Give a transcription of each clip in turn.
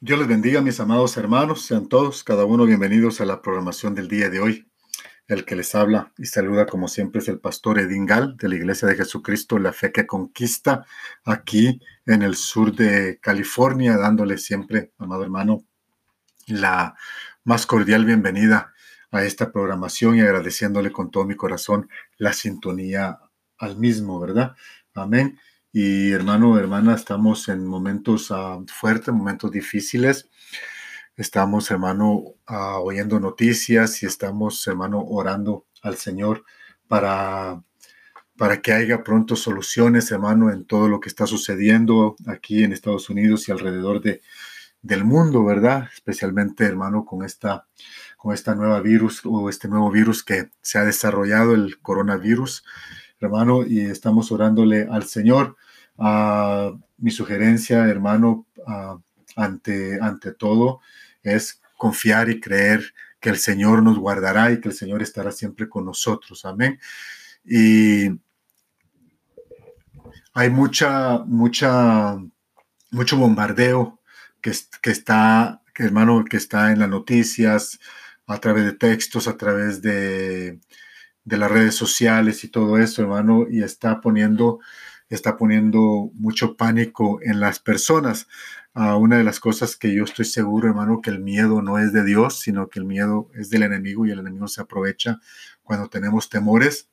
Dios les bendiga, mis amados hermanos. Sean todos, cada uno, bienvenidos a la programación del día de hoy. El que les habla y saluda, como siempre, es el pastor Edín Gal de la Iglesia de Jesucristo, la fe que conquista, aquí en el sur de California, dándole siempre, amado hermano, la más cordial bienvenida a esta programación y agradeciéndole con todo mi corazón la sintonía al mismo, ¿verdad? Amén. Y hermano, hermana, estamos en momentos uh, fuertes, momentos difíciles. Estamos, hermano, uh, oyendo noticias y estamos, hermano, orando al Señor para, para que haya pronto soluciones, hermano, en todo lo que está sucediendo aquí en Estados Unidos y alrededor de, del mundo, ¿verdad? Especialmente, hermano, con esta, con esta nueva virus o este nuevo virus que se ha desarrollado, el coronavirus, hermano, y estamos orándole al Señor mi sugerencia, hermano, ante, ante todo, es confiar y creer que el Señor nos guardará y que el Señor estará siempre con nosotros. Amén. Y hay mucha, mucha, mucho bombardeo que, que está, hermano, que está en las noticias, a través de textos, a través de, de las redes sociales y todo eso, hermano, y está poniendo está poniendo mucho pánico en las personas. Uh, una de las cosas que yo estoy seguro, hermano, que el miedo no es de Dios, sino que el miedo es del enemigo y el enemigo se aprovecha cuando tenemos temores.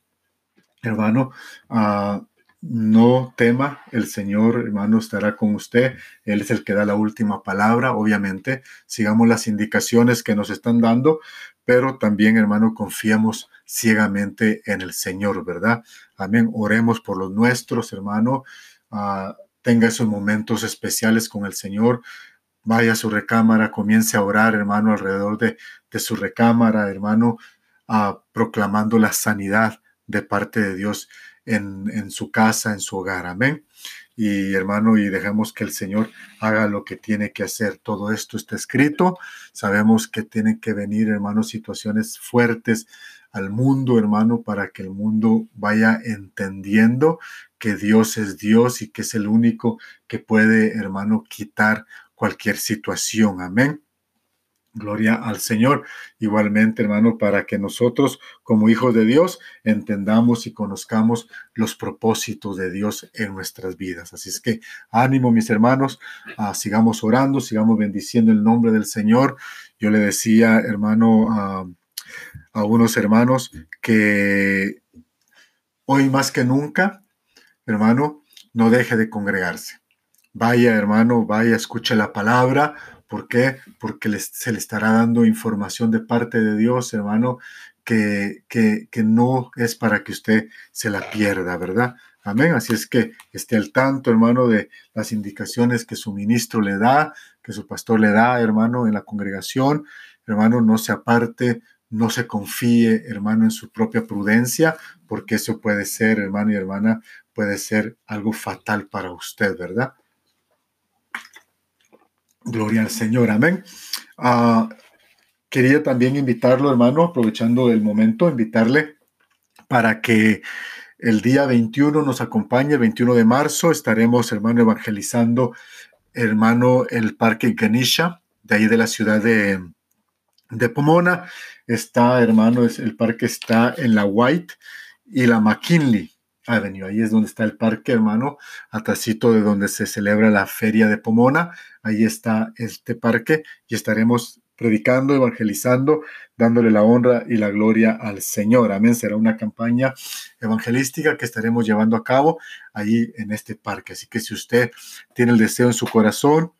Hermano, uh, no tema, el Señor, hermano, estará con usted. Él es el que da la última palabra, obviamente. Sigamos las indicaciones que nos están dando, pero también, hermano, confiemos ciegamente en el Señor, ¿verdad? Amén. Oremos por los nuestros, hermano. Ah, tenga esos momentos especiales con el Señor. Vaya a su recámara, comience a orar, hermano, alrededor de, su recámara, hermano, ah, proclamando la sanidad de parte de Dios en, en su casa, en su hogar. Amén y hermano, y dejemos que el Señor haga lo que tiene que hacer. Todo esto está escrito. Sabemos que tienen que venir, hermano, situaciones fuertes al mundo, hermano, para que el mundo vaya entendiendo que Dios es Dios y que es el único que puede, hermano, quitar cualquier situación. Amén. Gloria al Señor. Igualmente, hermano, para que nosotros como hijos de Dios entendamos y conozcamos los propósitos de Dios en nuestras vidas. Así es que ánimo, mis hermanos, sigamos orando, sigamos bendiciendo el nombre del Señor. Yo le decía, hermano, a unos hermanos que hoy más que nunca, hermano, no deje de congregarse. Vaya, hermano, vaya, escuche la palabra, ¿Por qué? Porque se le estará dando información de parte de Dios, hermano, que, que, que no es para que usted se la pierda, ¿verdad? Amén. Así es que esté al tanto, hermano, de las indicaciones que su ministro le da, que su pastor le da, hermano, en la congregación. Hermano, no se aparte, no se confíe, hermano, en su propia prudencia, porque eso puede ser, hermano y hermana, puede ser algo fatal para usted, ¿verdad? Gloria al Señor, amén. Ah, quería también invitarlo, hermano, aprovechando el momento, invitarle para que el día 21 nos acompañe, el 21 de marzo, estaremos, hermano, evangelizando, hermano, el Parque Ganisha, de ahí de la ciudad de, de Pomona. Está, hermano, es, el parque está en la White y la McKinley. Avenue. Ahí es donde está el parque, hermano, atrásito de donde se celebra la feria de Pomona. Ahí está este parque y estaremos predicando, evangelizando, dándole la honra y la gloria al Señor. Amén. Será una campaña evangelística que estaremos llevando a cabo ahí en este parque. Así que si usted tiene el deseo en su corazón,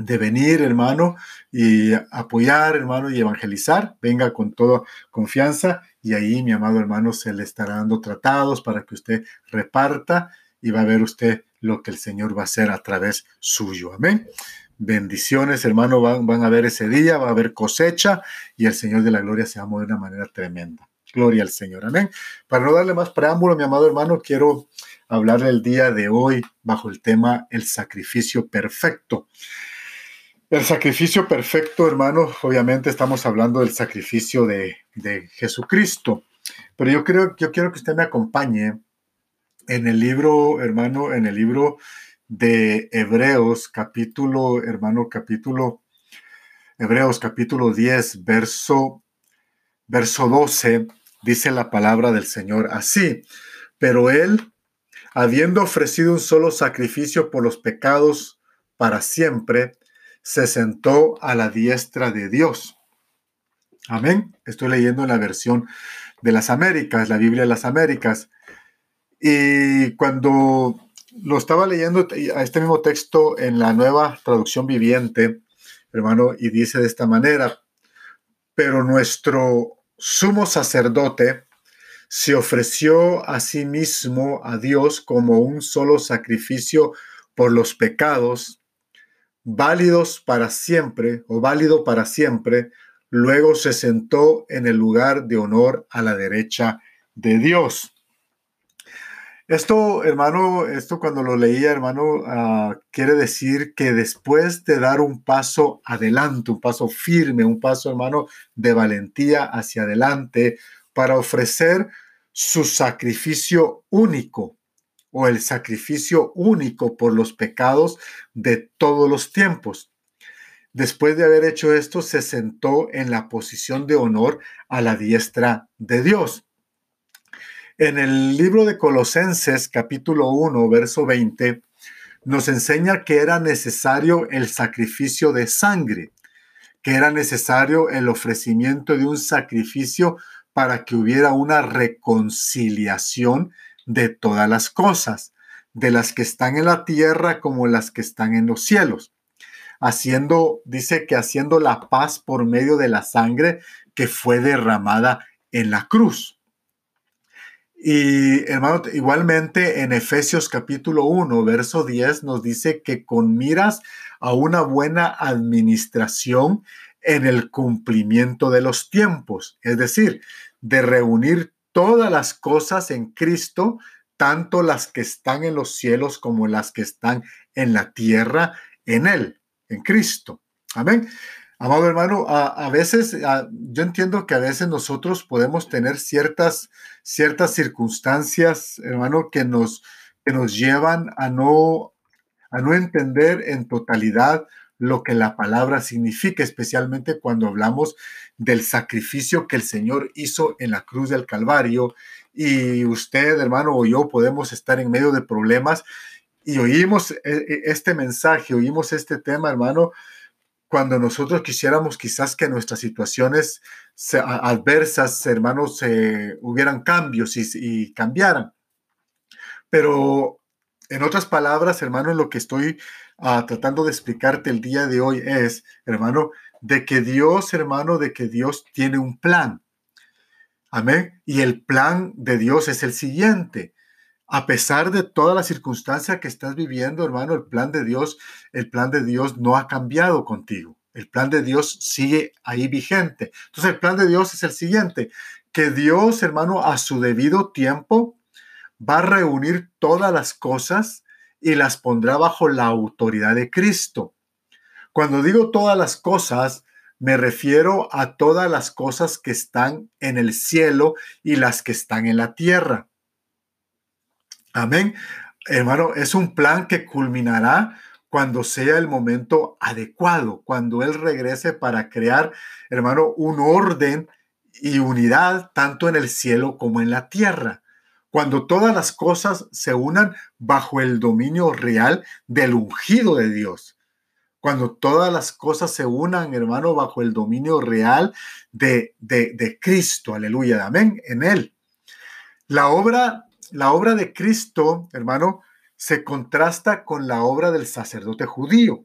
de venir, hermano, y apoyar, hermano, y evangelizar. Venga con toda confianza y ahí, mi amado hermano, se le estará dando tratados para que usted reparta y va a ver usted lo que el Señor va a hacer a través suyo. Amén. Bendiciones, hermano, van, van a ver ese día, va a haber cosecha y el Señor de la gloria se va de una manera tremenda. Gloria al Señor. Amén. Para no darle más preámbulo, mi amado hermano, quiero hablarle el día de hoy bajo el tema el sacrificio perfecto. El sacrificio perfecto, hermano, obviamente estamos hablando del sacrificio de, Jesucristo, pero yo creo, yo quiero que usted me acompañe en el libro, hermano, en el libro de Hebreos, capítulo, hermano, capítulo, Hebreos, capítulo 10, verso, verso 12, dice la palabra del Señor así, pero Él, habiendo ofrecido un solo sacrificio por los pecados para siempre, se sentó a la diestra de Dios. Amén. Estoy leyendo en la versión de las Américas, la Biblia de las Américas. Y cuando lo estaba leyendo a este mismo texto en la nueva traducción viviente, hermano, y dice de esta manera, pero nuestro sumo sacerdote se ofreció a sí mismo a Dios como un solo sacrificio por los pecados, válidos para siempre o válido para siempre, luego se sentó en el lugar de honor a la derecha de Dios. Esto, hermano, esto cuando lo leía, hermano, ah, quiere decir que después de dar un paso adelante, un paso firme, un paso, hermano, de valentía hacia adelante para ofrecer su sacrificio único o el sacrificio único por los pecados de todos los tiempos. Después de haber hecho esto, se sentó en la posición de honor a la diestra de Dios. En el libro de Colosenses capítulo 1, verso 20, nos enseña que era necesario el sacrificio de sangre, que era necesario el ofrecimiento de un sacrificio para que hubiera una reconciliación de todas las cosas, de las que están en la tierra como las que están en los cielos. Haciendo, dice que haciendo la paz por medio de la sangre que fue derramada en la cruz. Y hermano, igualmente en Efesios capítulo 1, verso 10 nos dice que con miras a una buena administración en el cumplimiento de los tiempos, es decir, de reunir todas las cosas en Cristo, tanto las que están en los cielos como las que están en la tierra, en Él, en Cristo. Amén. Amado hermano, a, veces, yo entiendo que a veces nosotros podemos tener ciertas, ciertas circunstancias, hermano, que nos, que nos llevan a no, a no entender en totalidad lo que la palabra significa, especialmente cuando hablamos del sacrificio que el Señor hizo en la cruz del Calvario. Y usted, hermano, o yo podemos estar en medio de problemas y oímos e, e, este mensaje, oímos este tema, hermano, cuando nosotros quisiéramos quizás que nuestras situaciones adversas, hermanos, hubieran cambios y, cambiaran. Pero en otras palabras, hermano, lo que estoy ah, tratando de explicarte el día de hoy es, hermano, de que Dios, hermano, de que Dios tiene un plan. Amén. Y el plan de Dios es el siguiente a pesar de toda la circunstancia que estás viviendo, hermano, el plan de Dios, el plan de Dios no ha cambiado contigo. El plan de Dios sigue ahí vigente. Entonces, el plan de Dios es el siguiente, que Dios, hermano, a su debido tiempo va a reunir todas las cosas y las pondrá bajo la autoridad de Cristo. Cuando digo todas las cosas, me refiero a todas las cosas que están en el cielo y las que están en la tierra. Amén. Hermano, es un plan que culminará cuando sea el momento adecuado, cuando Él regrese para crear, hermano, un orden y unidad tanto en el cielo como en la tierra. Cuando todas las cosas se unan bajo el dominio real del ungido de Dios. Cuando todas las cosas se unan, hermano, bajo el dominio real de, de, Cristo. Aleluya. Amén. En Él. La obra la obra de Cristo, hermano, se contrasta con la obra del sacerdote judío.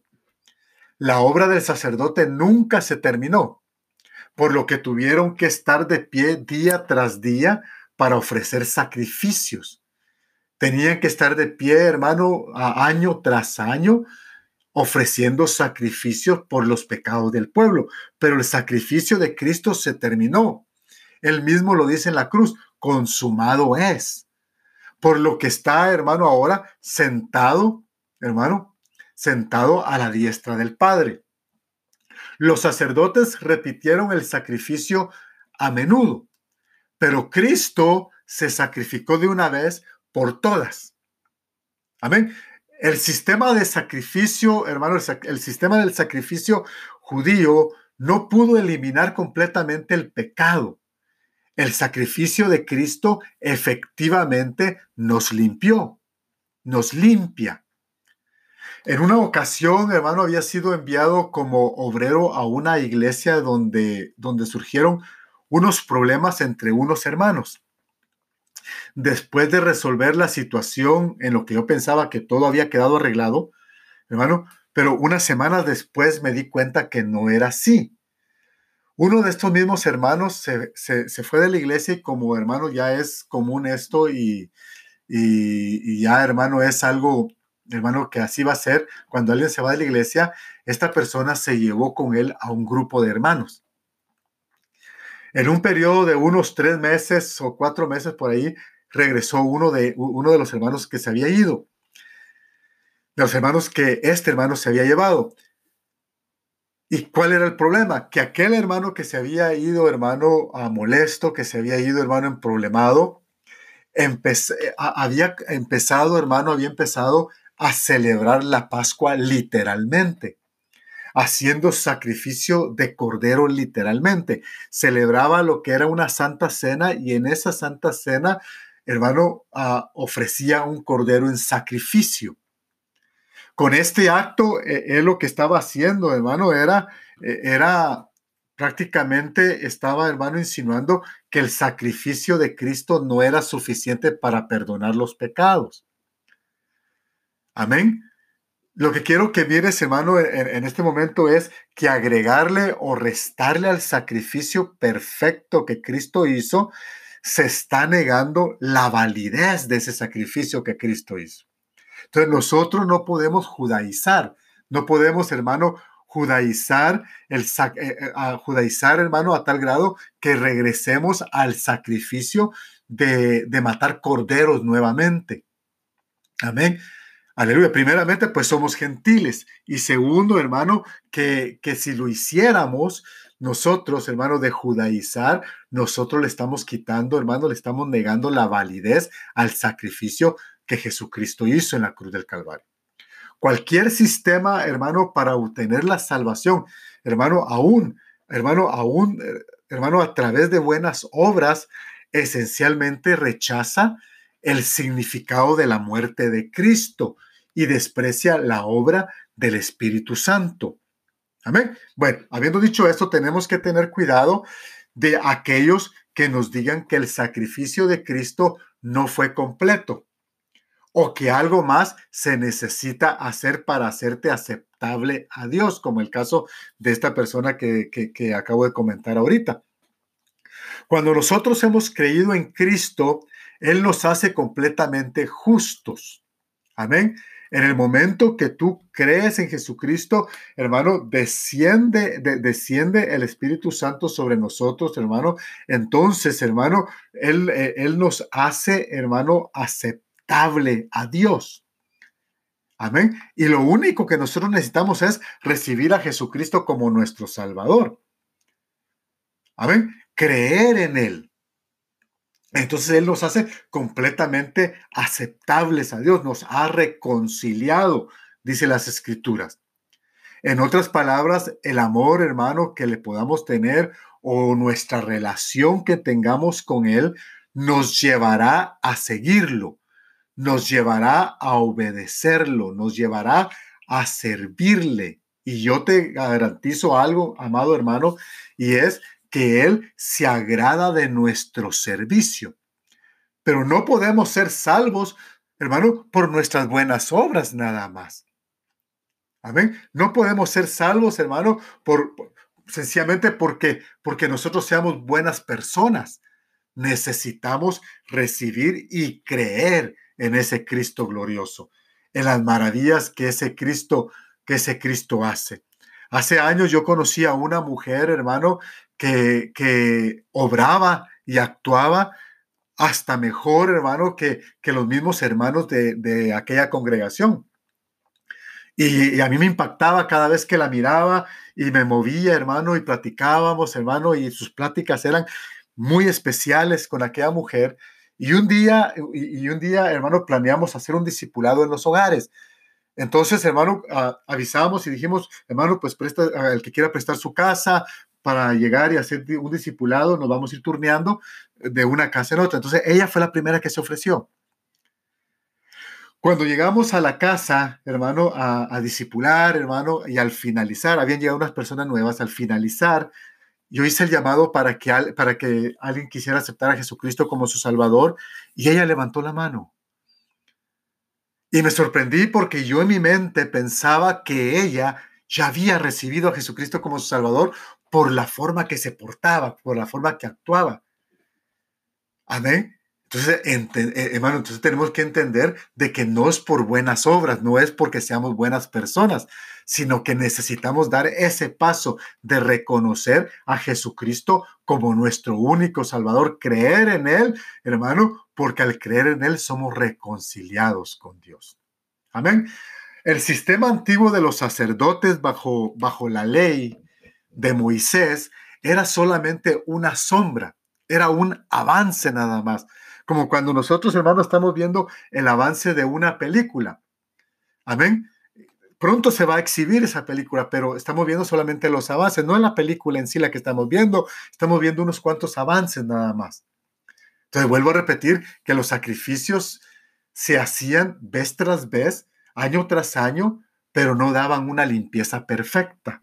La obra del sacerdote nunca se terminó, por lo que tuvieron que estar de pie día tras día para ofrecer sacrificios. Tenían que estar de pie, hermano, año tras año, ofreciendo sacrificios por los pecados del pueblo. Pero el sacrificio de Cristo se terminó. Él mismo lo dice en la cruz, consumado es por lo que está, hermano, ahora sentado, hermano, sentado a la diestra del Padre. Los sacerdotes repitieron el sacrificio a menudo, pero Cristo se sacrificó de una vez por todas. Amén. el sistema de sacrificio, hermano, el, sistema del sacrificio judío no pudo eliminar completamente el pecado. El sacrificio de Cristo efectivamente nos limpió, nos limpia. En una ocasión, hermano, había sido enviado como obrero a una iglesia donde, donde surgieron unos problemas entre unos hermanos. Después de resolver la situación en lo que yo pensaba que todo había quedado arreglado, hermano, pero unas semanas después me di cuenta que no era así. Uno de estos mismos hermanos se, fue de la iglesia y como hermano ya es común esto y, y, ya hermano es algo, hermano, que así va a ser. Cuando alguien se va de la iglesia, esta persona se llevó con él a un grupo de hermanos. En un periodo de unos tres meses o cuatro meses por ahí, regresó uno de, uno de los hermanos que se había ido, de los hermanos que este hermano se había llevado. ¿Y cuál era el problema? Que aquel hermano que se había ido, hermano a molesto, que se había ido, hermano en problemado, había empezado, hermano, había empezado a celebrar la Pascua literalmente haciendo sacrificio de cordero literalmente. Celebraba lo que era una santa cena y en esa santa cena, hermano, ah, ofrecía un cordero en sacrificio. Con este acto, eh, él lo que estaba haciendo, hermano, era, eh, era prácticamente estaba, hermano, insinuando que el sacrificio de Cristo no era suficiente para perdonar los pecados. Amén. Lo que quiero que mires, hermano, en, este momento es que agregarle o restarle al sacrificio perfecto que Cristo hizo, se está negando la validez de ese sacrificio que Cristo hizo. Entonces nosotros no podemos judaizar, no podemos, hermano, judaizar, el, eh, eh, judaizar, hermano, a tal grado que regresemos al sacrificio de, de matar corderos nuevamente. Amén. Aleluya. Primeramente, pues somos gentiles. Y segundo, hermano, que, que si lo hiciéramos, nosotros, hermano, de judaizar, nosotros le estamos quitando, hermano, le estamos negando la validez al sacrificio que Jesucristo hizo en la cruz del Calvario. Cualquier sistema, hermano, para obtener la salvación, hermano, aún, hermano, aún, hermano, a través de buenas obras, esencialmente rechaza el significado de la muerte de Cristo y desprecia la obra del Espíritu Santo. Amén. Bueno, habiendo dicho esto, tenemos que tener cuidado de aquellos que nos digan que el sacrificio de Cristo no fue completo o que algo más se necesita hacer para hacerte aceptable a Dios, como el caso de esta persona que, que acabo de comentar ahorita. Cuando nosotros hemos creído en Cristo, Él nos hace completamente justos. Amén. En el momento que tú crees en Jesucristo, hermano, desciende, desciende el Espíritu Santo sobre nosotros, hermano. Entonces, hermano, él, eh, él nos hace, hermano, aceptable a Dios. Amén. Y lo único que nosotros necesitamos es recibir a Jesucristo como nuestro Salvador. Amén. Creer en Él. Entonces Él nos hace completamente aceptables a Dios, nos ha reconciliado, dice las escrituras. En otras palabras, el amor, hermano, que le podamos tener o nuestra relación que tengamos con Él nos llevará a seguirlo, nos llevará a obedecerlo, nos llevará a servirle. Y yo te garantizo algo, amado hermano, y es que Él se agrada de nuestro servicio. Pero no podemos ser salvos, hermano, por nuestras buenas obras nada más. Amén. No podemos ser salvos, hermano, por, sencillamente porque porque nosotros seamos buenas personas. Necesitamos recibir y creer en ese Cristo glorioso, en las maravillas que ese Cristo que ese Cristo hace. Hace años yo conocí a una mujer, hermano, que, que obraba y actuaba hasta mejor, hermano, que, que los mismos hermanos de, de aquella congregación. Y, a mí me impactaba cada vez que la miraba y me movía, hermano, y platicábamos, hermano, y sus pláticas eran muy especiales con aquella mujer. Y un día, y, un día, hermano, planeamos hacer un discipulado en los hogares. Entonces, hermano, avisamos y dijimos, hermano, pues presta, el que quiera prestar su casa para llegar y hacer un discipulado, nos vamos a ir turneando de una casa en otra. Entonces, ella fue la primera que se ofreció. Cuando llegamos a la casa, hermano, a, a discipular, hermano, y al finalizar, habían llegado unas personas nuevas, al finalizar, yo hice el llamado para que, para que alguien quisiera aceptar a Jesucristo como su Salvador y ella levantó la mano. Y me sorprendí porque yo en mi mente pensaba que ella ya había recibido a Jesucristo como su Salvador por la forma que se portaba, por la forma que actuaba. Amén. Entonces, eh, hermano, entonces tenemos que entender de que no es por buenas obras, no es porque seamos buenas personas, sino que necesitamos dar ese paso de reconocer a Jesucristo como nuestro único Salvador, creer en Él, hermano, porque al creer en Él somos reconciliados con Dios. Amén. El sistema antiguo de los sacerdotes bajo, bajo la ley de Moisés era solamente una sombra, era un avance nada más, como cuando nosotros, hermanos, estamos viendo el avance de una película. Amén pronto se va a exhibir esa película, pero estamos viendo solamente los avances, no en la película en sí la que estamos viendo, estamos viendo unos cuantos avances nada más. Entonces vuelvo a repetir que los sacrificios se hacían vez tras vez, año tras año, pero no daban una limpieza perfecta.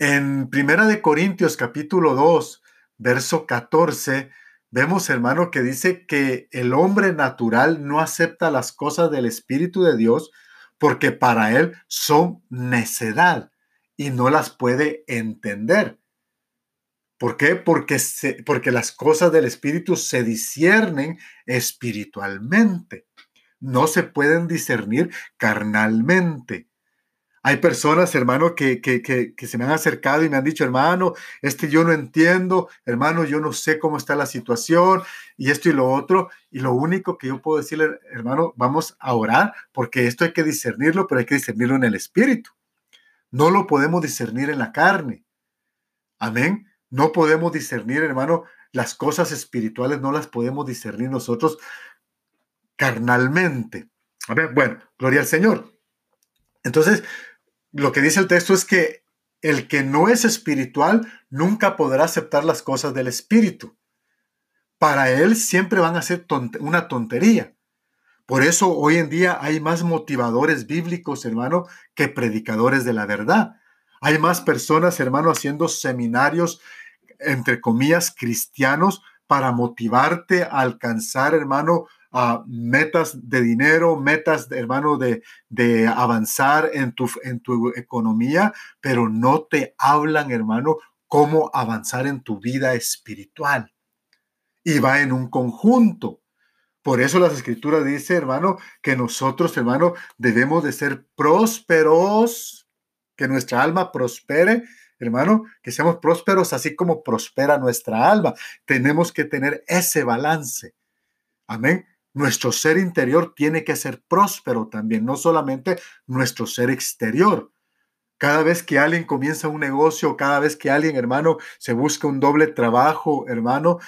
En Primera de Corintios capítulo 2, verso 14, vemos, hermano, que dice que el hombre natural no acepta las cosas del Espíritu de Dios porque para él son necedad y no las puede entender. ¿Por qué? Porque, porque las cosas del Espíritu se disciernen espiritualmente, no se pueden discernir carnalmente. Hay personas, hermano, que, que, se me han acercado y me han dicho, hermano, este yo no entiendo, hermano, yo no sé cómo está la situación y esto y lo otro. Y lo único que yo puedo decirle, hermano, vamos a orar porque esto hay que discernirlo, pero hay que discernirlo en el espíritu. No lo podemos discernir en la carne. Amén. No podemos discernir, hermano, las cosas espirituales no las podemos discernir nosotros carnalmente. Amén. Bueno, gloria al Señor. Entonces, lo que dice el texto es que el que no es espiritual nunca podrá aceptar las cosas del espíritu. Para él siempre van a ser una tontería. Por eso hoy en día hay más motivadores bíblicos, hermano, que predicadores de la verdad. Hay más personas, hermano, haciendo seminarios, entre comillas, cristianos para motivarte a alcanzar, hermano, metas de dinero, metas, hermano, de, de avanzar en tu, en tu economía, pero no te hablan, hermano, cómo avanzar en tu vida espiritual. Y va en un conjunto. Por eso las escrituras dice, hermano, que nosotros, hermano, debemos de ser prósperos, que nuestra alma prospere, hermano, que seamos prósperos así como prospera nuestra alma. Tenemos que tener ese balance. Amén. Nuestro ser interior tiene que ser próspero también, no solamente nuestro ser exterior. Cada vez que alguien comienza un negocio, cada vez que alguien, hermano, se busca un doble trabajo, hermano,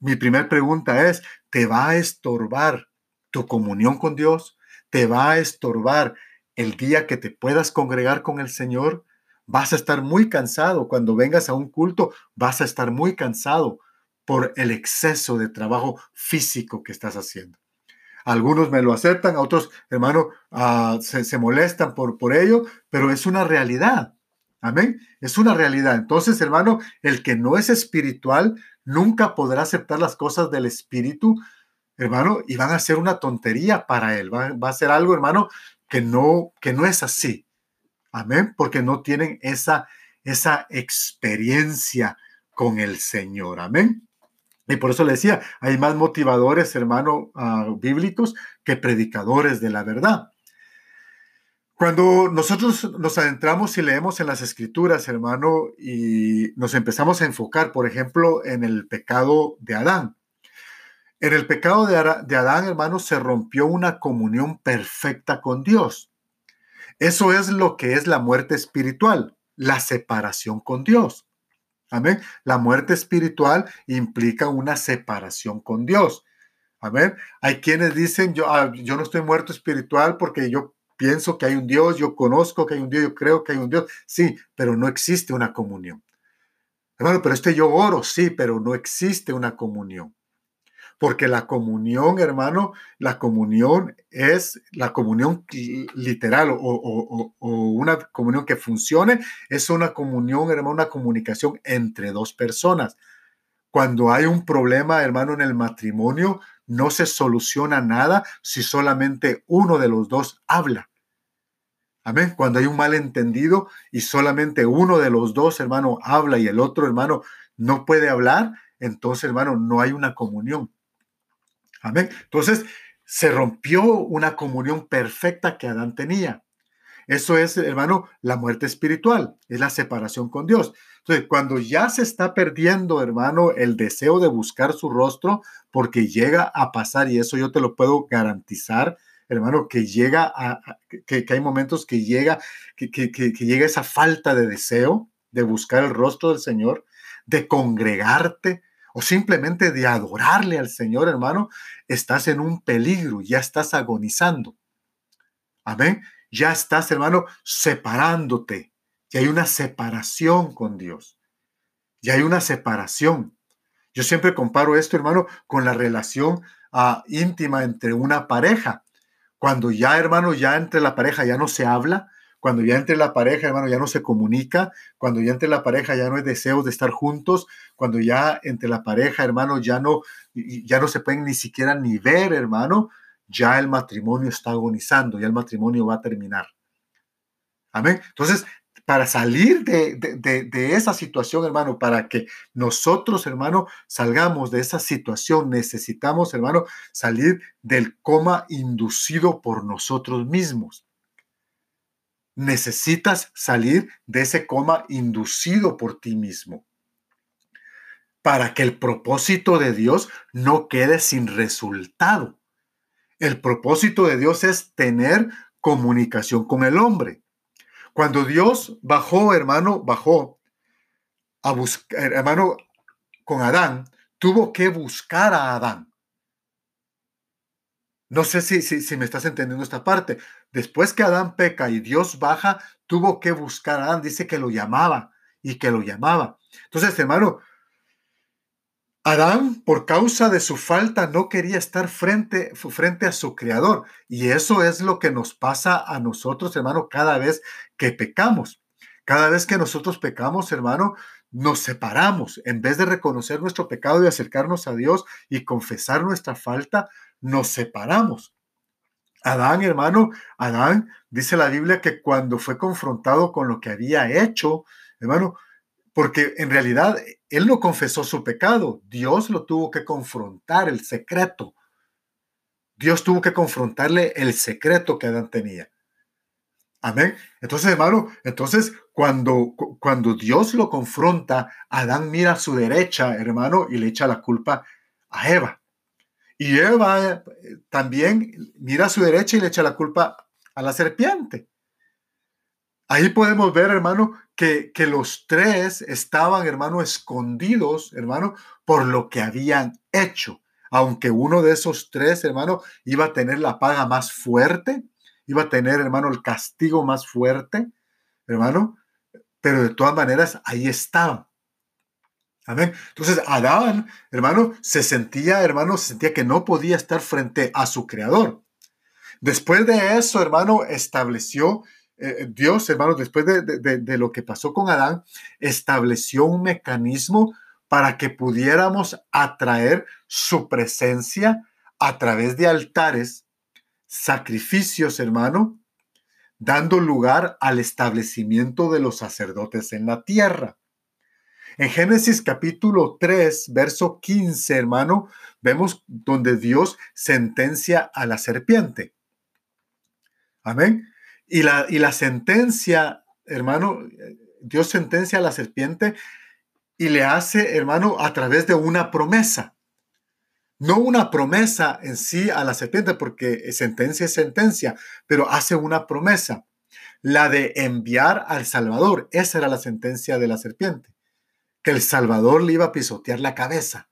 mi primera pregunta es, ¿te va a estorbar tu comunión con Dios? ¿Te va a estorbar el día que te puedas congregar con el Señor? Vas a estar muy cansado. Cuando vengas a un culto, vas a estar muy cansado por el exceso de trabajo físico que estás haciendo. Algunos me lo aceptan, otros, hermano, ah, se, molestan por, por ello, pero es una realidad. Amén. Es una realidad. Entonces, hermano, el que no es espiritual nunca podrá aceptar las cosas del espíritu, hermano, y van a ser una tontería para él. Va, va, a ser algo, hermano, que no, que no es así. Amén. Porque no tienen esa, esa experiencia con el Señor. Amén. Y por eso le decía, hay más motivadores, hermano, ah, bíblicos que predicadores de la verdad. Cuando nosotros nos adentramos y leemos en las escrituras, hermano, y nos empezamos a enfocar, por ejemplo, en el pecado de Adán. En el pecado de, de Adán, hermano, se rompió una comunión perfecta con Dios. Eso es lo que es la muerte espiritual, la separación con Dios. Amén. La muerte espiritual implica una separación con Dios. Amén. Hay quienes dicen, yo, ah, yo no estoy muerto espiritual porque yo pienso que hay un Dios, yo conozco que hay un Dios, yo creo que hay un Dios, sí, pero no existe una comunión. Hermano, pero este yo oro, sí, pero no existe una comunión. Porque la comunión, hermano, la comunión es la comunión literal o, una comunión que funcione, es una comunión, hermano, una comunicación entre dos personas. Cuando hay un problema, hermano, en el matrimonio, no se soluciona nada si solamente uno de los dos habla. Amén. Cuando hay un malentendido y solamente uno de los dos, hermano, habla y el otro, hermano, no puede hablar, entonces, hermano, no hay una comunión. Amén. Entonces, se rompió una comunión perfecta que Adán tenía. Eso es, hermano, la muerte espiritual, es la separación con Dios. Entonces, cuando ya se está perdiendo, hermano, el deseo de buscar su rostro, porque llega a pasar, y eso yo te lo puedo garantizar, hermano, que llega a, que, hay momentos que llega, que, llega esa falta de deseo de buscar el rostro del Señor, de congregarte, o simplemente de adorarle al Señor, hermano, estás en un peligro, ya estás agonizando. Amén. Ya estás, hermano, separándote. Ya hay una separación con Dios. Ya hay una separación. Yo siempre comparo esto, hermano, con la relación ah, íntima entre una pareja. Cuando ya, hermano, ya entre la pareja ya no se habla, cuando ya entre la pareja, hermano, ya no se comunica, cuando ya entre la pareja ya no hay deseos de estar juntos, cuando ya entre la pareja, hermano, ya no, ya no se pueden ni siquiera ni ver, hermano, ya el matrimonio está agonizando, ya el matrimonio va a terminar. Amén. Entonces, para salir de, de, esa situación, hermano, para que nosotros, hermano, salgamos de esa situación, necesitamos, hermano, salir del coma inducido por nosotros mismos necesitas salir de ese coma inducido por ti mismo para que el propósito de Dios no quede sin resultado. El propósito de Dios es tener comunicación con el hombre. Cuando Dios bajó, hermano, bajó a buscar, hermano, con Adán, tuvo que buscar a Adán. No sé si, si, me estás entendiendo esta parte. Después que Adán peca y Dios baja, tuvo que buscar a Adán. Dice que lo llamaba y que lo llamaba. Entonces, hermano, Adán, por causa de su falta, no quería estar frente, frente a su creador. Y eso es lo que nos pasa a nosotros, hermano, cada vez que pecamos. Cada vez que nosotros pecamos, hermano, nos separamos. En vez de reconocer nuestro pecado y acercarnos a Dios y confesar nuestra falta, nos separamos. Adán, hermano, Adán, dice la Biblia que cuando fue confrontado con lo que había hecho, hermano, porque en realidad él no confesó su pecado, Dios lo tuvo que confrontar, el secreto. Dios tuvo que confrontarle el secreto que Adán tenía. Amén. Entonces, hermano, entonces cuando, cuando Dios lo confronta, Adán mira a su derecha, hermano, y le echa la culpa a Eva. Y Eva eh, también mira a su derecha y le echa la culpa a la serpiente. Ahí podemos ver, hermano, que, que los tres estaban, hermano, escondidos, hermano, por lo que habían hecho. Aunque uno de esos tres, hermano, iba a tener la paga más fuerte, iba a tener, hermano, el castigo más fuerte, hermano, pero de todas maneras ahí estaban. Amén. Entonces, Adán, hermano, se sentía, hermano, se sentía que no podía estar frente a su creador. Después de eso, hermano, estableció eh, Dios, hermano, después de, de, lo que pasó con Adán, estableció un mecanismo para que pudiéramos atraer su presencia a través de altares, sacrificios, hermano, dando lugar al establecimiento de los sacerdotes en la tierra. En Génesis capítulo 3, verso 15, hermano, vemos donde Dios sentencia a la serpiente. Amén. Y la, y la sentencia, hermano, Dios sentencia a la serpiente y le hace, hermano, a través de una promesa. No una promesa en sí a la serpiente, porque sentencia es sentencia, pero hace una promesa, la de enviar al Salvador. Esa era la sentencia de la serpiente que el Salvador le iba a pisotear la cabeza.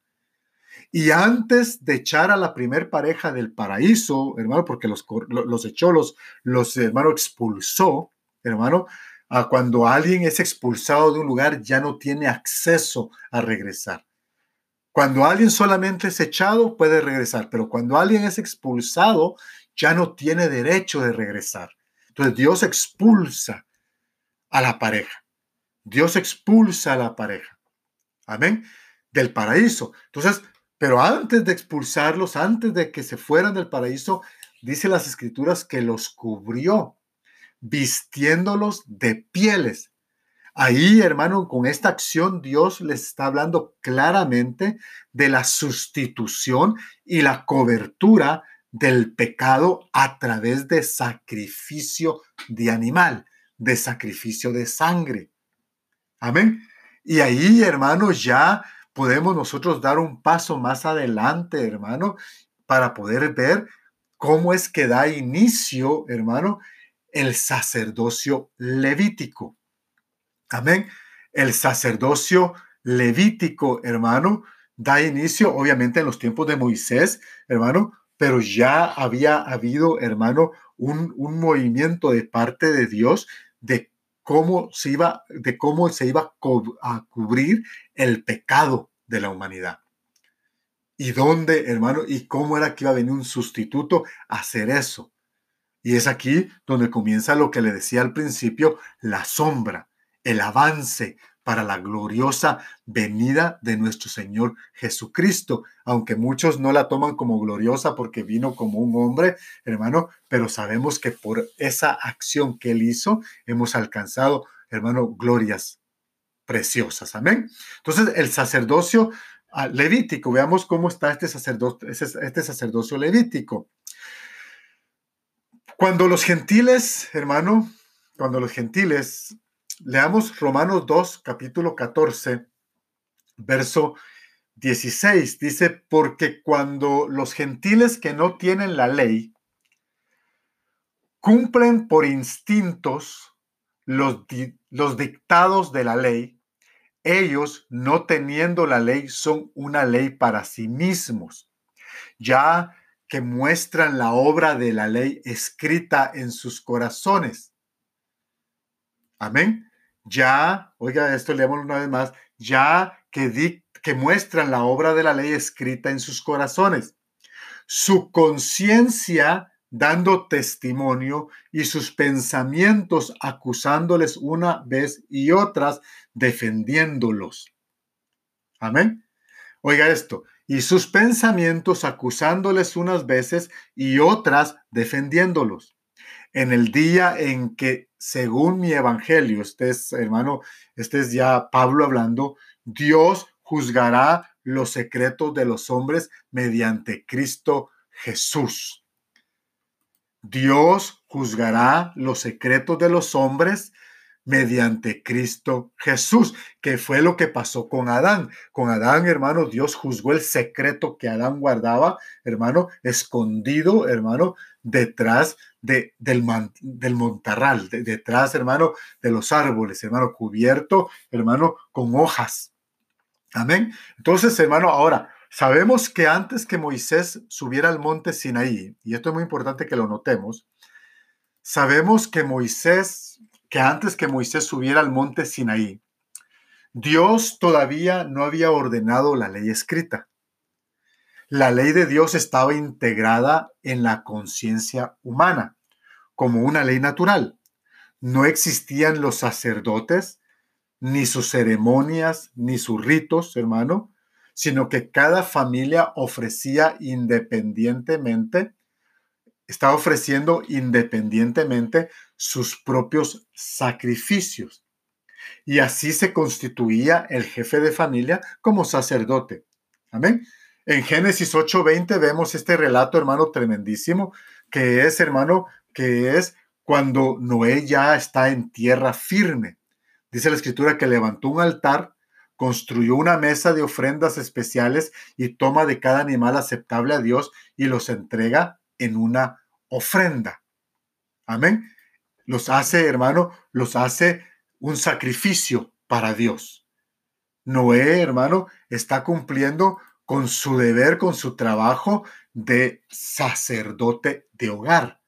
Y antes de echar a la primer pareja del paraíso, hermano, porque los, los echó, los, los hermano expulsó, hermano, a cuando alguien es expulsado de un lugar ya no tiene acceso a regresar. Cuando alguien solamente es echado, puede regresar, pero cuando alguien es expulsado, ya no tiene derecho de regresar. Entonces Dios expulsa a la pareja. Dios expulsa a la pareja. Amén. Del paraíso. Entonces, pero antes de expulsarlos, antes de que se fueran del paraíso, dice las escrituras que los cubrió, vistiéndolos de pieles. Ahí, hermano, con esta acción Dios les está hablando claramente de la sustitución y la cobertura del pecado a través de sacrificio de animal, de sacrificio de sangre. Amén. Y ahí, hermano, ya podemos nosotros dar un paso más adelante, hermano, para poder ver cómo es que da inicio, hermano, el sacerdocio levítico. Amén. El sacerdocio levítico, hermano, da inicio, obviamente, en los tiempos de Moisés, hermano, pero ya había habido, hermano, un, un movimiento de parte de Dios de cómo se iba, de cómo se iba a cubrir el pecado de la humanidad. ¿Y dónde, hermano? ¿Y cómo era que iba a venir un sustituto a hacer eso? Y es aquí donde comienza lo que le decía al principio, la sombra, el avance para la gloriosa venida de nuestro Señor Jesucristo, aunque muchos no la toman como gloriosa porque vino como un hombre, hermano, pero sabemos que por esa acción que él hizo hemos alcanzado, hermano, glorias preciosas. Amén. Entonces, el sacerdocio ah, levítico, veamos cómo está este sacerdocio, este sacerdocio levítico. Cuando los gentiles, hermano, cuando los gentiles Leamos Romanos 2, capítulo 14, verso 16. Dice, porque cuando los gentiles que no tienen la ley cumplen por instintos los, los dictados de la ley, ellos, no teniendo la ley, son una ley para sí mismos, ya que muestran la obra de la ley escrita en sus corazones Amén. Ya, oiga, esto leemos una vez más, ya que, que muestran la obra de la ley escrita en sus corazones. Su conciencia dando testimonio y sus pensamientos acusándoles una vez y otras defendiéndolos. Amén. Oiga esto, y sus pensamientos acusándoles unas veces y otras defendiéndolos. En el día en que según mi evangelio, este es, hermano, este es ya Pablo hablando, Dios juzgará los secretos de los hombres mediante Cristo Jesús. Dios juzgará los secretos de los hombres mediante Cristo Jesús, que fue lo que pasó con Adán. Con Adán, hermano, Dios juzgó el secreto que Adán guardaba, hermano, escondido, hermano, detrás de, del, montarral, detrás, hermano, de los árboles, hermano, cubierto, hermano, con hojas. Amén. Entonces, hermano, ahora, sabemos que antes que Moisés subiera al monte Sinaí, y esto es muy importante que lo notemos, sabemos que Moisés, que antes que Moisés subiera al monte Sinaí, Dios todavía no había ordenado la ley escrita. La ley de Dios estaba integrada en la conciencia humana, como una ley natural. No existían los sacerdotes, ni sus ceremonias, ni sus ritos, hermano, sino que cada familia ofrecía independientemente, estaba ofreciendo independientemente sus propios sacrificios. Y así se constituía el jefe de familia como sacerdote. Amén. En Génesis 8:20 vemos este relato, hermano, tremendísimo, que es, hermano, que es cuando Noé ya está en tierra firme. Dice la escritura que levantó un altar, construyó una mesa de ofrendas especiales y toma de cada animal aceptable a Dios y los entrega en una ofrenda. Amén. Los hace, hermano, los hace un sacrificio para Dios. Noé, hermano, está cumpliendo con su deber, con su trabajo de sacerdote de hogar.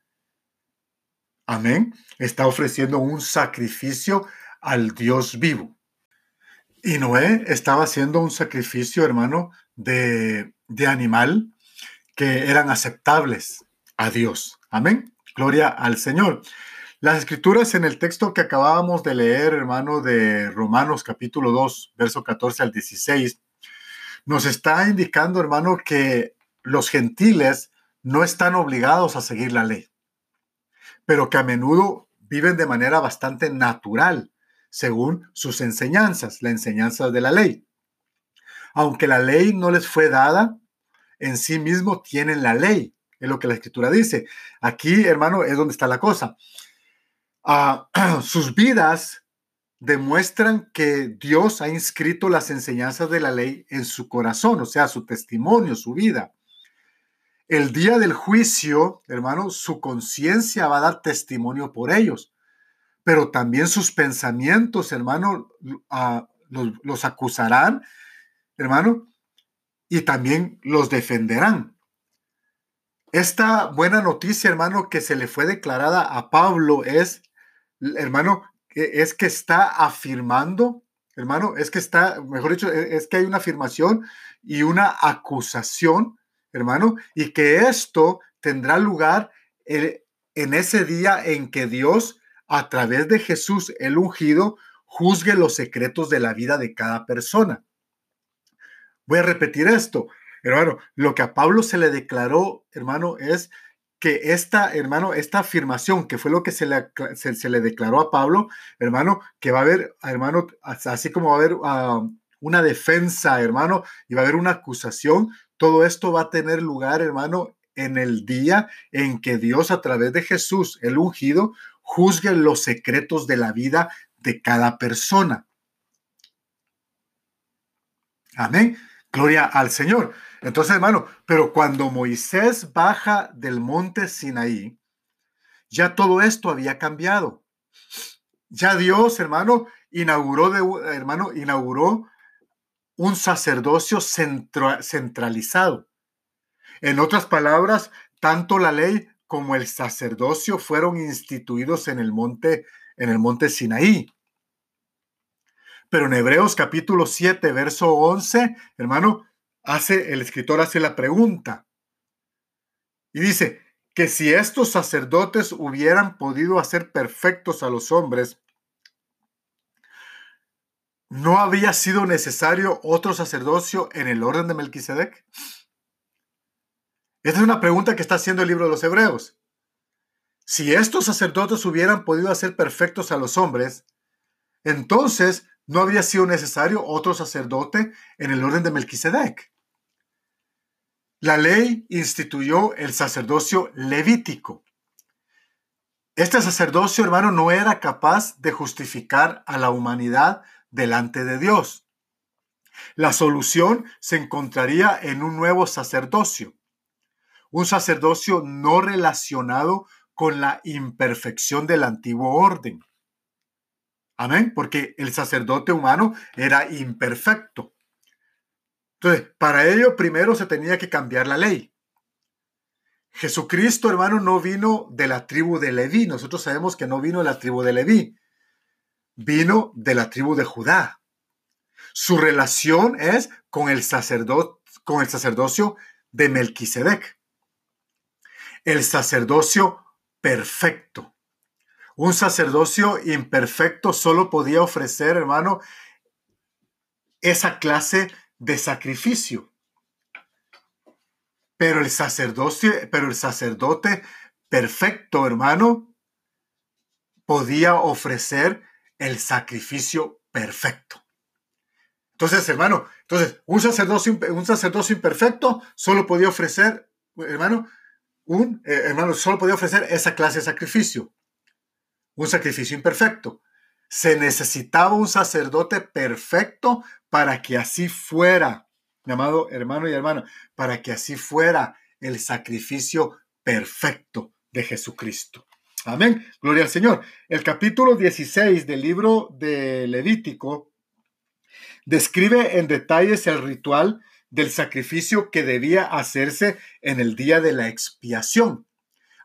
Amén. Está ofreciendo un sacrificio al Dios vivo. Y Noé estaba haciendo un sacrificio, hermano, de, de animal que eran aceptables a Dios. Amén. Gloria al Señor. Las escrituras en el texto que acabábamos de leer, hermano, de Romanos capítulo 2, verso 14 al 16, nos está indicando, hermano, que los gentiles no están obligados a seguir la ley, pero que a menudo viven de manera bastante natural, según sus enseñanzas, la enseñanza de la ley. Aunque la ley no les fue dada, en sí mismo tienen la ley, es lo que la escritura dice. Aquí, hermano, es donde está la cosa. sus vidas demuestran que Dios ha inscrito las enseñanzas de la ley en su corazón, o sea, su testimonio, su vida. El día del juicio, hermano, su conciencia va a dar testimonio por ellos, pero también sus pensamientos, hermano, los, los acusarán, hermano, y también los defenderán. Esta buena noticia, hermano, que se le fue declarada a Pablo es hermano, es que está afirmando, hermano, es que está, mejor dicho, e, es que hay una afirmación y una acusación, hermano, y que esto tendrá lugar eh, en ese día en que Dios, a través de Jesús el ungido, juzgue los secretos de la vida de cada persona. Voy a repetir esto, hermano, lo que a Pablo se le declaró, hermano, es que esta, hermano, esta afirmación, que fue lo que se le, se, le declaró a Pablo, hermano, que va a haber, hermano, así como va a haber una defensa, hermano, y va a haber una acusación, todo esto va a tener lugar, hermano, en el día en que Dios, a través de Jesús, el ungido, juzgue los secretos de la vida de cada persona. Amén. Gloria al Señor. Entonces, hermano, pero cuando Moisés baja del monte Sinaí, ya todo esto había cambiado. Ya Dios, hermano, inauguró, de, hermano, inauguró un sacerdocio centralizado. En otras palabras, tanto la ley como el sacerdocio fueron instituidos en el monte, en el monte Sinaí. Pero en Hebreos capítulo 7, verso 11, hermano, hace, el escritor hace la pregunta. Y dice que si estos sacerdotes hubieran podido hacer perfectos a los hombres, ¿no habría sido necesario otro sacerdocio en el orden de Melquisedec? Esta es una pregunta que está haciendo el libro de los Hebreos. Si estos sacerdotes hubieran podido hacer perfectos a los hombres, entonces no habría sido necesario otro sacerdote en el orden de Melquisedec. La ley instituyó el sacerdocio levítico. Este sacerdocio, hermano, no era capaz de justificar a la humanidad delante de Dios. La solución se encontraría en un nuevo sacerdocio, un sacerdocio no relacionado con la imperfección del antiguo orden. Amén, porque el sacerdote humano era imperfecto. Entonces, para ello primero se tenía que cambiar la ley. Jesucristo, hermano, no vino de la tribu de Leví. Nosotros sabemos que no vino de la tribu de Leví. Vino de la tribu de Judá. Su relación es con el, con el sacerdocio de Melquisedec. El sacerdocio perfecto. Un sacerdocio imperfecto solo podía ofrecer, hermano, esa clase de sacrificio. Pero el sacerdocio, pero el sacerdote perfecto, hermano, podía ofrecer el sacrificio perfecto. Entonces, hermano, entonces, un sacerdocio, un sacerdocio imperfecto solo podía ofrecer, hermano, un, eh, hermano, solo podía ofrecer esa clase de sacrificio. Un sacrificio imperfecto. Se necesitaba un sacerdote perfecto para que así fuera, mi amado hermano y hermana, para que así fuera el sacrificio perfecto de Jesucristo. Amén. Gloria al Señor. El capítulo 16 del libro de Levítico describe en detalles el ritual del sacrificio que debía hacerse en el día de la expiación.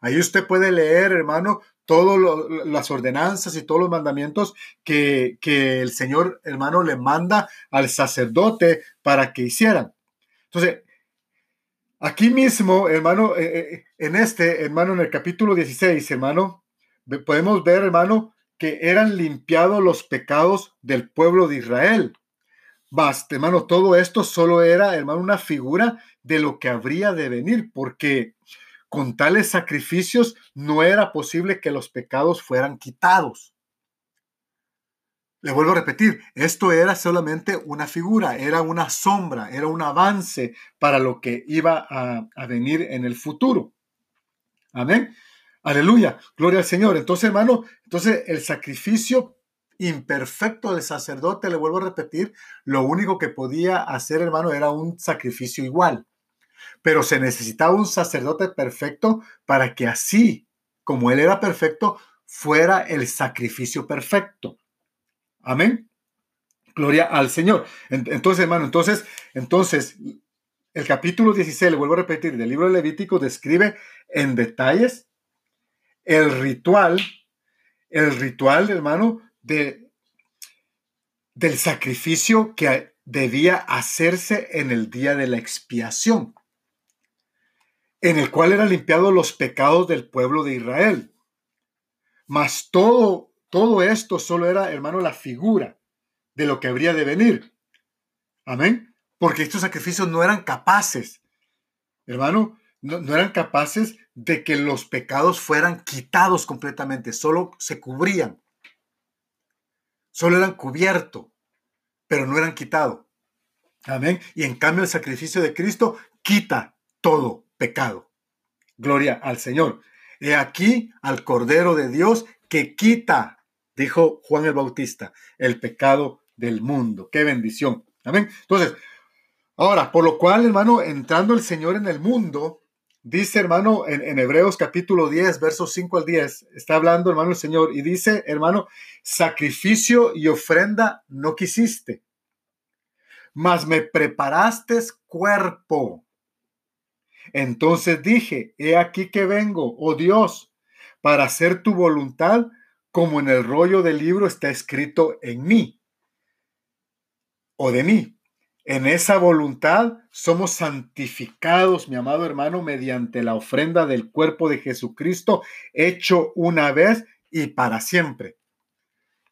Ahí usted puede leer, hermano, todas las ordenanzas y todos los mandamientos que, que, el Señor, hermano, le manda al sacerdote para que hicieran. Entonces, aquí mismo, hermano, eh, eh, en este, hermano, en el capítulo 16, hermano, podemos ver, hermano, que eran limpiados los pecados del pueblo de Israel. Basta, hermano, todo esto solo era, hermano, una figura de lo que habría de venir, porque con tales sacrificios no era posible que los pecados fueran quitados. Le vuelvo a repetir, esto era solamente una figura, era una sombra, era un avance para lo que iba a, venir en el futuro. Amén. Aleluya, gloria al Señor. Entonces, hermano, entonces el sacrificio imperfecto del sacerdote, le vuelvo a repetir, lo único que podía hacer, hermano, era un sacrificio igual. Pero se necesitaba un sacerdote perfecto para que así, como él era perfecto, fuera el sacrificio perfecto. Amén. Gloria al Señor. Entonces, hermano, entonces, entonces, el capítulo 16, le vuelvo a repetir, del libro de Levítico describe en detalles el ritual, el ritual, hermano, de, del sacrificio que debía hacerse en el día de la expiación, en el cual eran limpiados los pecados del pueblo de Israel. Mas todo, todo esto solo era, hermano, la figura de lo que habría de venir. Amén. Porque estos sacrificios no eran capaces, hermano, no, no, eran capaces de que los pecados fueran quitados completamente, solo se cubrían. Solo eran cubiertos, pero no eran quitados. Amén. Y en cambio el sacrificio de Cristo quita todo pecado. Gloria al Señor. He aquí al Cordero de Dios que quita, dijo Juan el Bautista, el pecado del mundo. Qué bendición. Amén. Entonces, ahora, por lo cual, hermano, entrando el Señor en el mundo, Dice, hermano, en, Hebreos capítulo 10, versos 5 al 10, está hablando, hermano, el Señor, y dice, hermano, sacrificio y ofrenda no quisiste, mas me preparaste cuerpo. Entonces dije, he aquí que vengo, oh Dios, para hacer tu voluntad, como en el rollo del libro está escrito en mí, o de mí. En esa voluntad somos santificados, mi amado hermano, mediante la ofrenda del cuerpo de Jesucristo, hecho una vez y para siempre.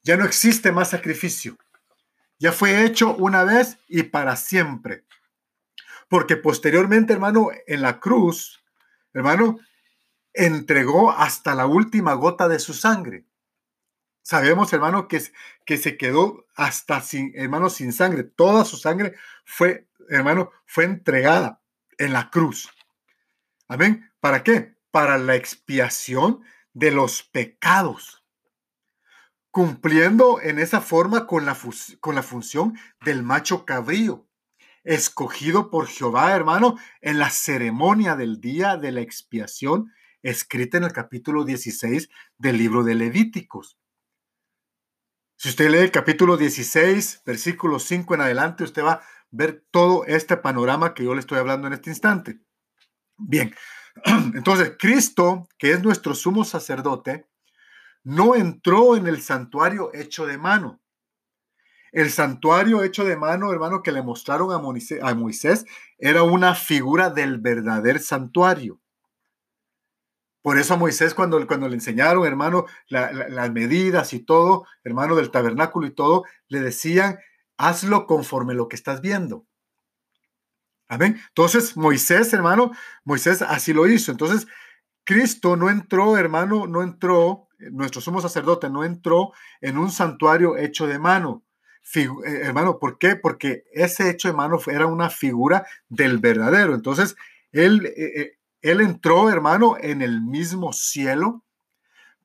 Ya no existe más sacrificio. Ya fue hecho una vez y para siempre. Porque posteriormente, hermano, en la cruz, hermano, entregó hasta la última gota de su sangre. Sabemos, hermano, que, que se quedó hasta sin, hermano, sin sangre. Toda su sangre fue, hermano, fue entregada en la cruz. Amén. ¿Para qué? Para la expiación de los pecados. Cumpliendo en esa forma con la, con la función del macho cabrío, escogido por Jehová, hermano, en la ceremonia del día de la expiación, escrita en el capítulo 16 del libro de Levíticos. Si usted lee el capítulo 16, versículo 5 en adelante, usted va a ver todo este panorama que yo le estoy hablando en este instante. Bien, entonces Cristo, que es nuestro sumo sacerdote, no entró en el santuario hecho de mano. El santuario hecho de mano, hermano, que le mostraron a Moisés, era una figura del verdadero santuario. Por eso a Moisés cuando, cuando le enseñaron, hermano, las medidas y todo, hermano, del tabernáculo y todo, le decían, hazlo conforme lo que estás viendo. Amén. Entonces, Moisés, hermano, Moisés así lo hizo. Entonces, Cristo no entró, hermano, no entró, nuestro sumo sacerdote no entró en un santuario hecho de mano. Eh, hermano, ¿por qué? Porque ese hecho de mano era una figura del verdadero. Entonces, él, eh, eh, él entró, hermano, en el mismo cielo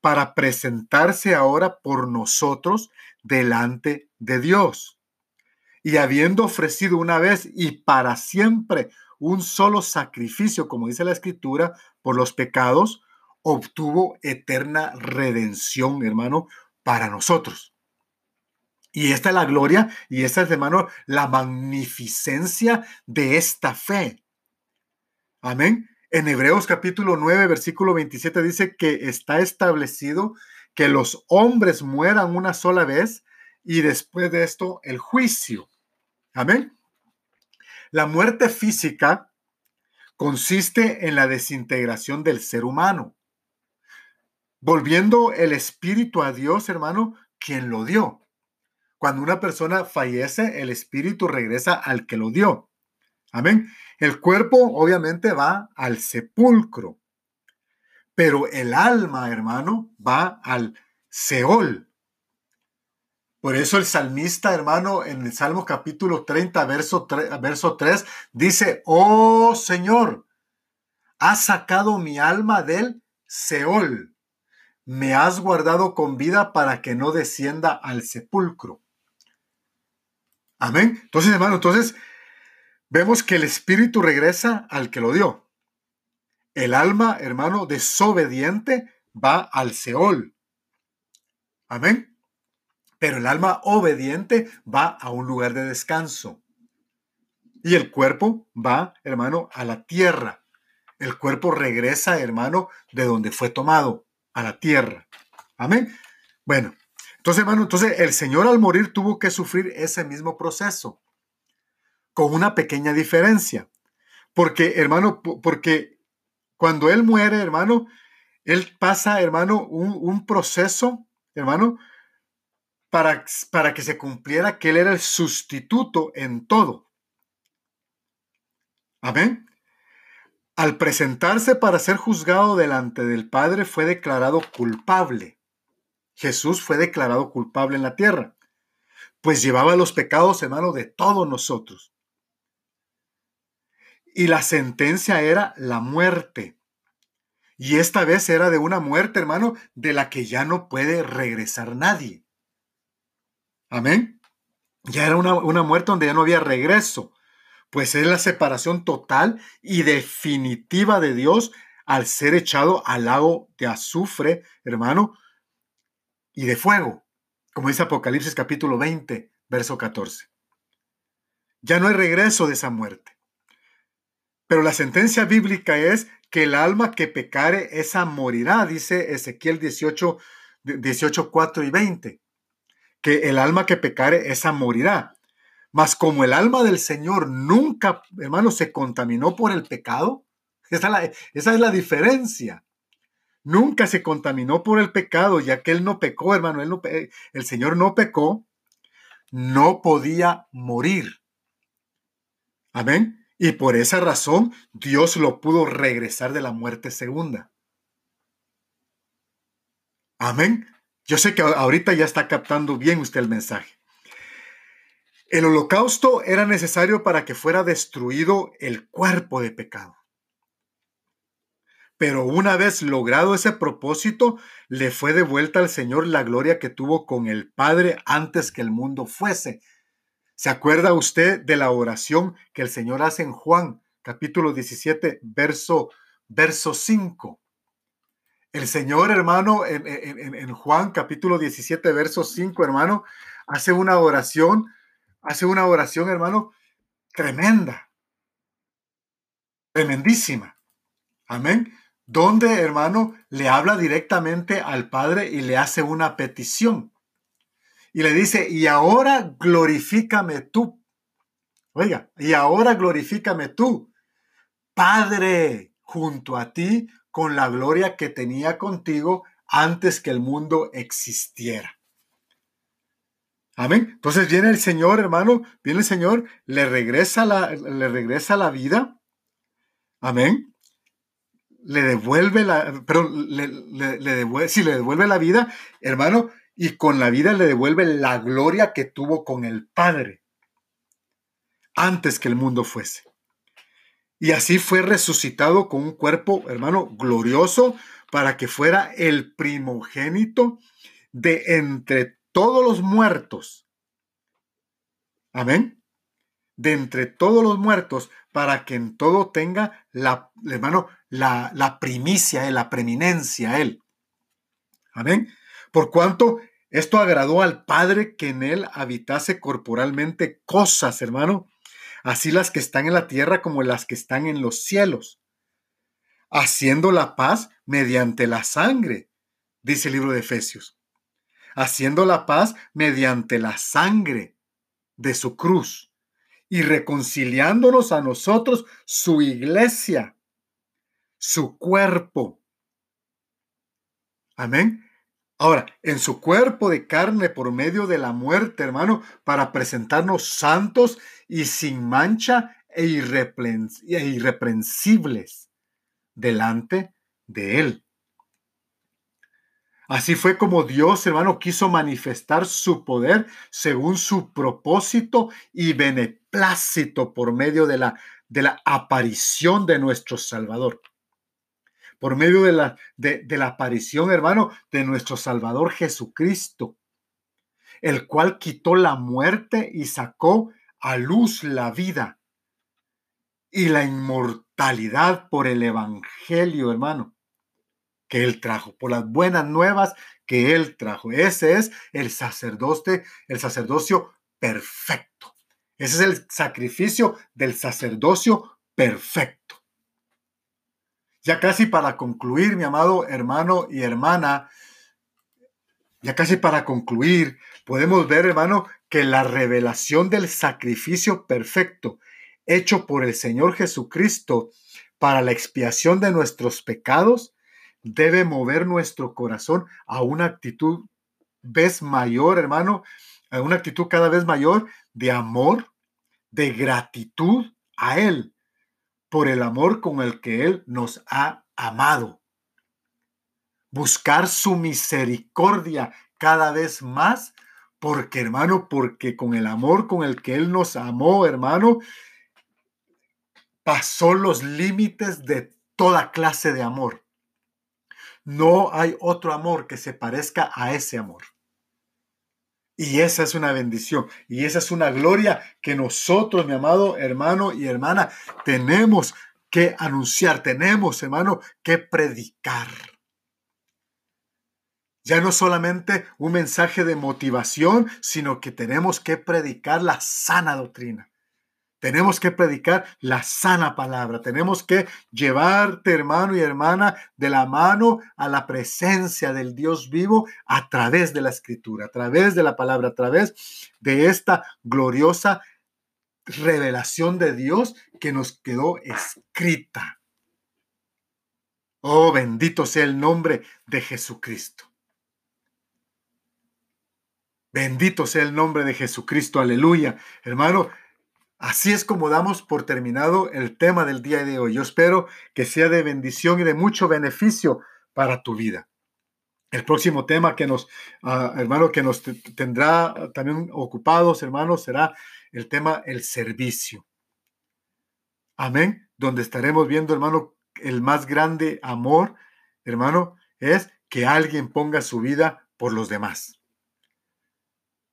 para presentarse ahora por nosotros delante de Dios. Y habiendo ofrecido una vez y para siempre un solo sacrificio, como dice la escritura, por los pecados, obtuvo eterna redención, hermano, para nosotros. Y esta es la gloria y esta es, hermano, la magnificencia de esta fe. Amén. En Hebreos capítulo 9, versículo 27 dice que está establecido que los hombres mueran una sola vez y después de esto el juicio. Amén. La muerte física consiste en la desintegración del ser humano, volviendo el espíritu a Dios, hermano, quien lo dio. Cuando una persona fallece, el espíritu regresa al que lo dio. Amén. El cuerpo obviamente va al sepulcro, pero el alma, hermano, va al Seol. Por eso el salmista, hermano, en el Salmo capítulo 30, verso 3, verso 3 dice, oh Señor, has sacado mi alma del Seol, me has guardado con vida para que no descienda al sepulcro. Amén. Entonces, hermano, entonces vemos que el espíritu regresa al que lo dio. El alma, hermano, desobediente va al Seol. Amén. Pero el alma obediente va a un lugar de descanso. Y el cuerpo va, hermano, a la tierra. El cuerpo regresa, hermano, de donde fue tomado, a la tierra. Amén. Bueno, entonces, hermano, entonces el Señor al morir tuvo que sufrir ese mismo proceso, con una pequeña diferencia. Porque, hermano, porque cuando Él muere, hermano, Él pasa, hermano, un, proceso, hermano, para, para que se cumpliera que Él era el sustituto en todo. Amén. Al presentarse para ser juzgado delante del Padre, fue declarado culpable. Jesús fue declarado culpable en la tierra, pues llevaba los pecados, hermano, de todos nosotros. Y la sentencia era la muerte. Y esta vez era de una muerte, hermano, de la que ya no puede regresar nadie. Amén. Ya era una, una muerte donde ya no había regreso, pues es la separación total y definitiva de Dios al ser echado al lago de azufre, hermano, y de fuego, como dice Apocalipsis capítulo 20, verso 14. Ya no hay regreso de esa muerte. Pero la sentencia bíblica es que el alma que pecare, esa morirá, dice Ezequiel 18, 18, 4 y 20. Que el alma que pecare, esa morirá. Mas como el alma del Señor nunca, hermano, se contaminó por el pecado, esa esa es la diferencia nunca se contaminó por el pecado, ya que él no pecó, hermano, el Señor no pecó, no podía morir. Amén. Y por esa razón Dios lo pudo regresar de la muerte segunda. Amén. Yo sé que ahorita ya está captando bien usted el mensaje. El holocausto era necesario para que fuera destruido el cuerpo de pecado. Pero una vez logrado ese propósito, le fue devuelta al Señor la gloria que tuvo con el Padre antes que el mundo fuese. ¿Se acuerda usted de la oración que el Señor hace en Juan, capítulo 17, verso, verso 5? El Señor, hermano, en, en Juan, capítulo 17, verso 5, hermano, hace una oración, hace una oración, hermano, tremenda, tremendísima. Amén donde, hermano, le habla directamente al Padre y le hace una petición. Y le dice, y ahora glorifícame tú. Oiga, y ahora glorifícame tú, Padre, junto a ti, con la gloria que tenía contigo antes que el mundo existiera. Amén. Entonces viene el Señor, hermano, viene el Señor, le regresa la, le regresa la vida. Amén le devuelve la, pero le, devuelve, si le devuelve la vida, hermano, y con la vida le devuelve la gloria que tuvo con el Padre antes que el mundo fuese. Y así fue resucitado con un cuerpo, hermano, glorioso, para que fuera el primogénito de entre todos los muertos. Amén. De entre todos los muertos, para que en todo tenga la, hermano, la, primicia, la preeminencia Él. Amén. Por cuanto Esto agradó al Padre que en él habitase corporalmente cosas, hermano, así las que están en la tierra como las que están en los cielos, haciendo la paz mediante la sangre, dice el libro de Efesios, haciendo la paz mediante la sangre de su cruz y reconciliándonos a nosotros, su iglesia, su cuerpo. Amén. Ahora, en su cuerpo de carne por medio de la muerte, hermano, para presentarnos santos y sin mancha e, e irreprensibles delante de Él. Así fue como Dios, hermano, quiso manifestar su poder según su propósito y beneplácito por medio de la, de la aparición de nuestro Salvador por medio de la, de, la aparición, hermano, de nuestro Salvador Jesucristo, el cual quitó la muerte y sacó a luz la vida y la inmortalidad por el Evangelio, hermano, que Él trajo, por las buenas nuevas que Él trajo. Ese es el sacerdote, el sacerdocio perfecto. Ese es el sacrificio del sacerdocio perfecto. Ya casi para concluir, mi amado hermano y hermana, ya casi para concluir, podemos ver, hermano, que la revelación del sacrificio perfecto hecho por el Señor Jesucristo para la expiación de nuestros pecados debe mover nuestro corazón a una actitud vez mayor, hermano, a una actitud cada vez mayor de amor, de gratitud a Él por el amor con el que Él nos ha amado. Buscar su misericordia cada vez más, porque hermano, porque con el amor con el que Él nos amó, hermano, pasó los límites de toda clase de amor. No hay otro amor que se parezca a ese amor. Y esa es una bendición. Y esa es una gloria que nosotros, mi amado hermano y hermana, tenemos que anunciar, tenemos, hermano, que predicar. Ya no solamente un mensaje de motivación, sino que tenemos que predicar la sana doctrina. Tenemos que predicar la sana palabra. Tenemos que llevarte, hermano y hermana, de la mano a la presencia del Dios vivo a través de la escritura, a través de la palabra, a través de esta gloriosa revelación de Dios que nos quedó escrita. Oh, bendito sea el nombre de Jesucristo. Bendito sea el nombre de Jesucristo, aleluya. Hermano, Así es como damos por terminado el tema del día de hoy. Yo espero que sea de bendición y de mucho beneficio para tu vida. El próximo tema que nos, ah, hermano, que nos tendrá también ocupados, hermanos, será el tema el servicio. Amén. Donde estaremos viendo, hermano, el más grande amor, hermano, es que alguien ponga su vida por los demás.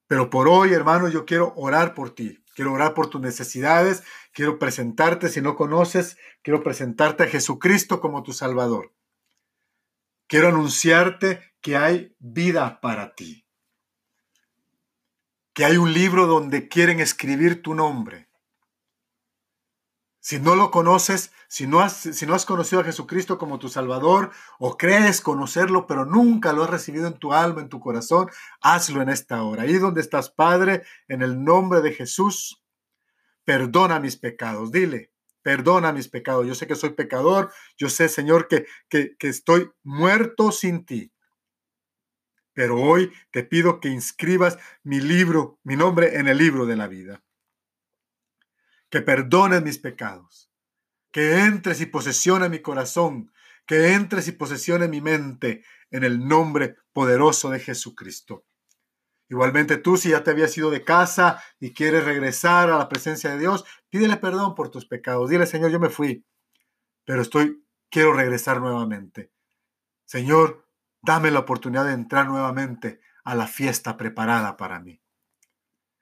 Pero por hoy, hermano, yo quiero orar por ti. Quiero orar por tus necesidades. Quiero presentarte, si no conoces, quiero presentarte a Jesucristo como tu Salvador. Quiero anunciarte que hay vida para ti. Que hay un libro donde quieren escribir tu nombre. Si no lo conoces, si no, has, conocido a Jesucristo como tu Salvador o crees conocerlo, pero nunca lo has recibido en tu alma, en tu corazón, hazlo en esta hora. Ahí donde estás, Padre, en el nombre de Jesús, perdona mis pecados. Dile, perdona mis pecados. Yo sé que soy pecador. Yo sé, Señor, que, que estoy muerto sin ti. Pero hoy te pido que inscribas mi libro, mi nombre en el libro de la vida que perdones mis pecados, que entres y posesiones mi corazón, que entres y posesiones mi mente en el nombre poderoso de Jesucristo. Igualmente tú, si ya te habías ido de casa y quieres regresar a la presencia de Dios, pídele perdón por tus pecados. Dile, Señor, yo me fui, pero estoy, quiero regresar nuevamente. Señor, dame la oportunidad de entrar nuevamente a la fiesta preparada para mí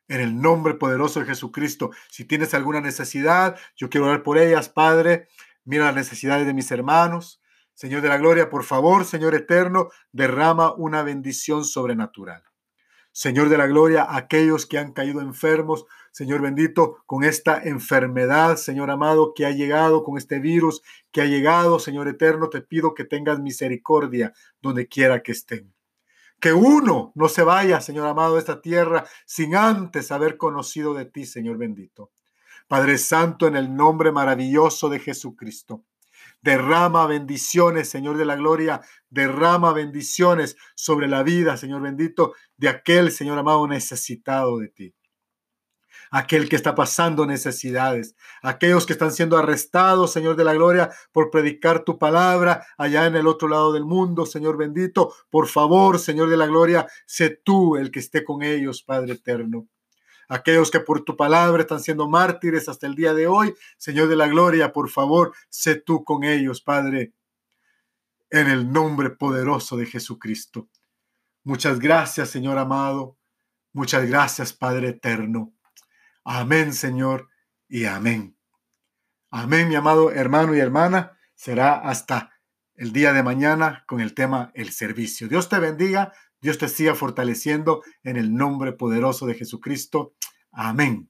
en el nombre poderoso de Jesucristo. Si tienes alguna necesidad, yo quiero orar por ellas, Padre. Mira las necesidades de mis hermanos. Señor de la gloria, por favor, Señor eterno, derrama una bendición sobrenatural. Señor de la gloria, aquellos que han caído enfermos, Señor bendito, con esta enfermedad, Señor amado, que ha llegado, con este virus que ha llegado, Señor eterno, te pido que tengas misericordia donde quiera que estén. Que uno no se vaya, Señor amado, de esta tierra sin antes haber conocido de ti, Señor bendito. Padre Santo, en el nombre maravilloso de Jesucristo. Derrama bendiciones, Señor de la gloria. Derrama bendiciones sobre la vida, Señor bendito, de aquel, Señor amado, necesitado de ti. Aquel que está pasando necesidades, aquellos que están siendo arrestados, Señor de la gloria, por predicar tu palabra allá en el otro lado del mundo, Señor bendito. Por favor, Señor de la gloria, sé tú el que esté con ellos, Padre eterno aquellos que por tu palabra están siendo mártires hasta el día de hoy. Señor de la gloria, por favor, sé tú con ellos, Padre, en el nombre poderoso de Jesucristo. Muchas gracias, Señor amado. Muchas gracias, Padre eterno. Amén, Señor, y amén. Amén, mi amado hermano y hermana. Será hasta el día de mañana con el tema el servicio. Dios te bendiga. Dios te siga fortaleciendo en el nombre poderoso de Jesucristo. Amén.